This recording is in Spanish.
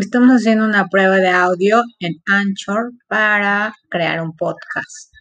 Estamos haciendo una prueba de audio en Anchor para crear un podcast.